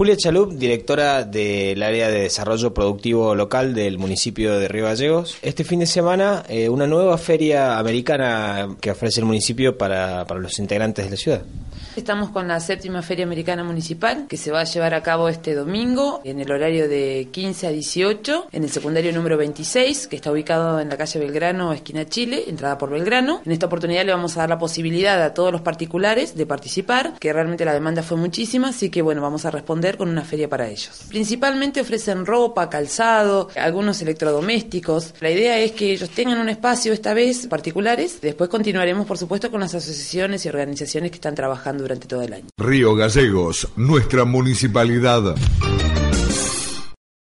Julia Chalup, directora del área de desarrollo productivo local del municipio de Río Gallegos. Este fin de semana, eh, una nueva feria americana que ofrece el municipio para, para los integrantes de la ciudad. Estamos con la séptima Feria Americana Municipal que se va a llevar a cabo este domingo en el horario de 15 a 18 en el secundario número 26 que está ubicado en la calle Belgrano, esquina Chile, entrada por Belgrano. En esta oportunidad le vamos a dar la posibilidad a todos los particulares de participar, que realmente la demanda fue muchísima, así que bueno, vamos a responder con una feria para ellos. Principalmente ofrecen ropa, calzado, algunos electrodomésticos. La idea es que ellos tengan un espacio esta vez particulares, después continuaremos por supuesto con las asociaciones y organizaciones que están trabajando durante todo el año. Río Gallegos, nuestra municipalidad.